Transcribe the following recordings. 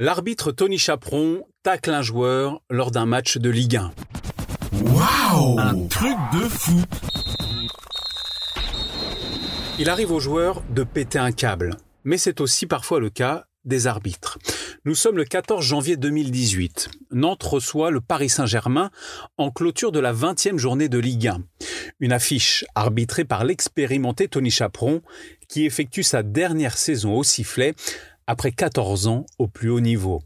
L'arbitre Tony Chaperon tacle un joueur lors d'un match de Ligue 1. Waouh Un truc de fou Il arrive aux joueurs de péter un câble, mais c'est aussi parfois le cas des arbitres. Nous sommes le 14 janvier 2018. Nantes reçoit le Paris Saint-Germain en clôture de la 20e journée de Ligue 1. Une affiche arbitrée par l'expérimenté Tony Chaperon qui effectue sa dernière saison au sifflet après 14 ans au plus haut niveau.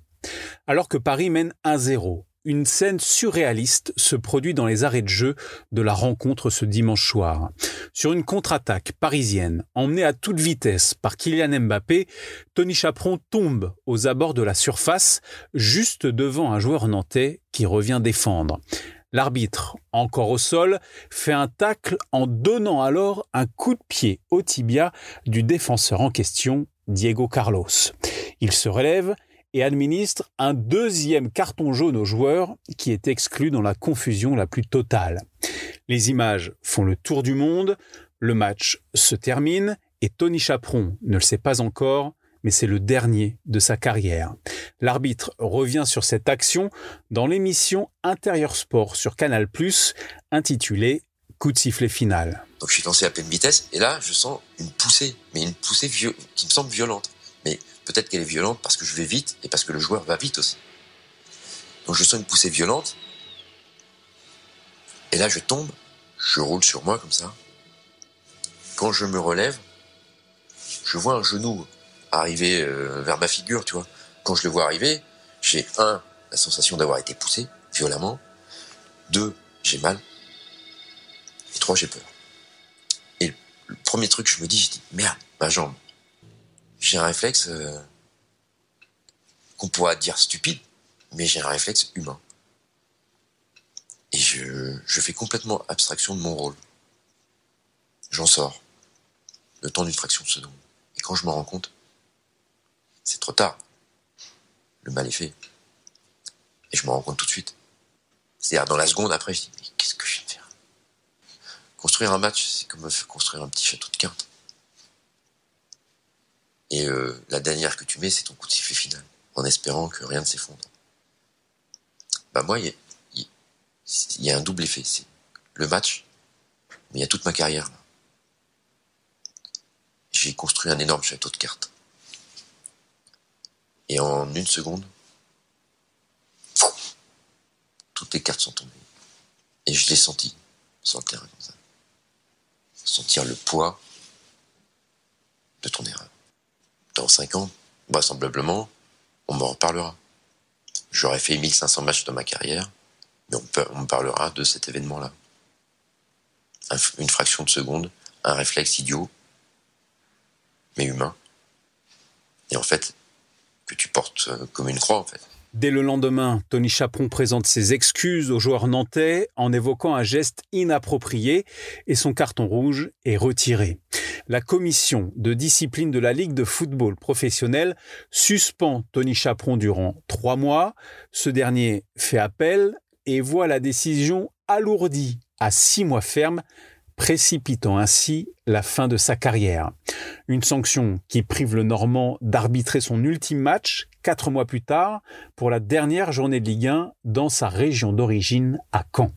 Alors que Paris mène 1-0, une scène surréaliste se produit dans les arrêts de jeu de la rencontre ce dimanche soir. Sur une contre-attaque parisienne, emmenée à toute vitesse par Kylian Mbappé, Tony Chaperon tombe aux abords de la surface, juste devant un joueur nantais qui revient défendre. L'arbitre, encore au sol, fait un tacle en donnant alors un coup de pied au tibia du défenseur en question, Diego Carlos. Il se relève et administre un deuxième carton jaune au joueur qui est exclu dans la confusion la plus totale. Les images font le tour du monde, le match se termine et Tony Chaperon ne le sait pas encore, mais c'est le dernier de sa carrière. L'arbitre revient sur cette action dans l'émission Intérieur Sport sur Canal+, intitulée Coup de sifflet final. Donc je suis lancé à pleine vitesse et là je sens une poussée, mais une poussée qui me semble violente. Mais peut-être qu'elle est violente parce que je vais vite et parce que le joueur va vite aussi. Donc je sens une poussée violente. Et là je tombe, je roule sur moi comme ça. Quand je me relève, je vois un genou arriver euh, vers ma figure, tu vois. Quand je le vois arriver, j'ai un, la sensation d'avoir été poussé violemment. Deux, j'ai mal. J'ai peur. Et le premier truc, je me dis, je dis, merde, ma jambe j'ai un réflexe euh, qu'on pourra dire stupide, mais j'ai un réflexe humain. Et je, fais complètement abstraction de mon rôle. J'en sors. Le temps d'une fraction de seconde. Et quand je me rends compte, c'est trop tard. Le mal est fait. Et je me rends compte tout de suite. C'est-à-dire, dans la seconde après, je dis, mais qu'est-ce que je faire Construire un match, c'est comme construire un petit château de cartes. Et euh, la dernière que tu mets, c'est ton coup de sifflet final, en espérant que rien ne s'effondre. Bah moi, il y, a un double effet. C'est le match, mais il y a toute ma carrière. J'ai construit un énorme château de cartes. Et en une seconde, toutes les cartes sont tombées. Et je l'ai senti, sur le terrain comme ça. Sentir le poids de ton erreur dans 5 ans, vraisemblablement, on m'en reparlera. J'aurais fait 1500 matchs dans ma carrière, mais on, me parlera de cet événement-là. une fraction de seconde, un réflexe idiot, mais humain. Et en fait, que tu portes euh, comme une croix, en fait. Dès le lendemain, Tony Chaperon présente ses excuses aux joueurs nantais en évoquant un geste inapproprié et son carton rouge est retiré. La commission de discipline de la Ligue de football professionnel suspend Tony Chaperon durant trois mois. Ce dernier fait appel et voit la décision alourdie à six mois ferme précipitant ainsi la fin de sa carrière. Une sanction qui prive le Normand d'arbitrer son ultime match quatre mois plus tard pour la dernière journée de Ligue 1 dans sa région d'origine à Caen.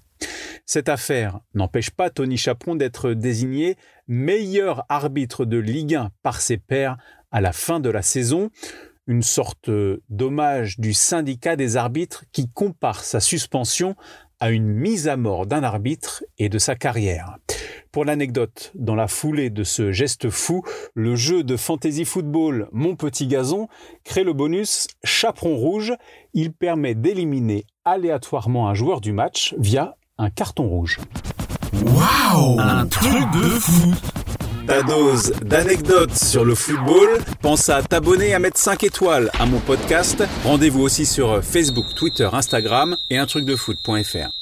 Cette affaire n'empêche pas Tony Chaperon d'être désigné meilleur arbitre de Ligue 1 par ses pairs à la fin de la saison, une sorte d'hommage du syndicat des arbitres qui compare sa suspension à une mise à mort d'un arbitre et de sa carrière. Pour l'anecdote, dans la foulée de ce geste fou, le jeu de fantasy football Mon Petit Gazon crée le bonus Chaperon Rouge. Il permet d'éliminer aléatoirement un joueur du match via un carton rouge. Waouh Un truc de fou ta dose d'anecdotes sur le football. Pense à t'abonner et à mettre 5 étoiles à mon podcast. Rendez-vous aussi sur Facebook, Twitter, Instagram et un truc de foot.fr.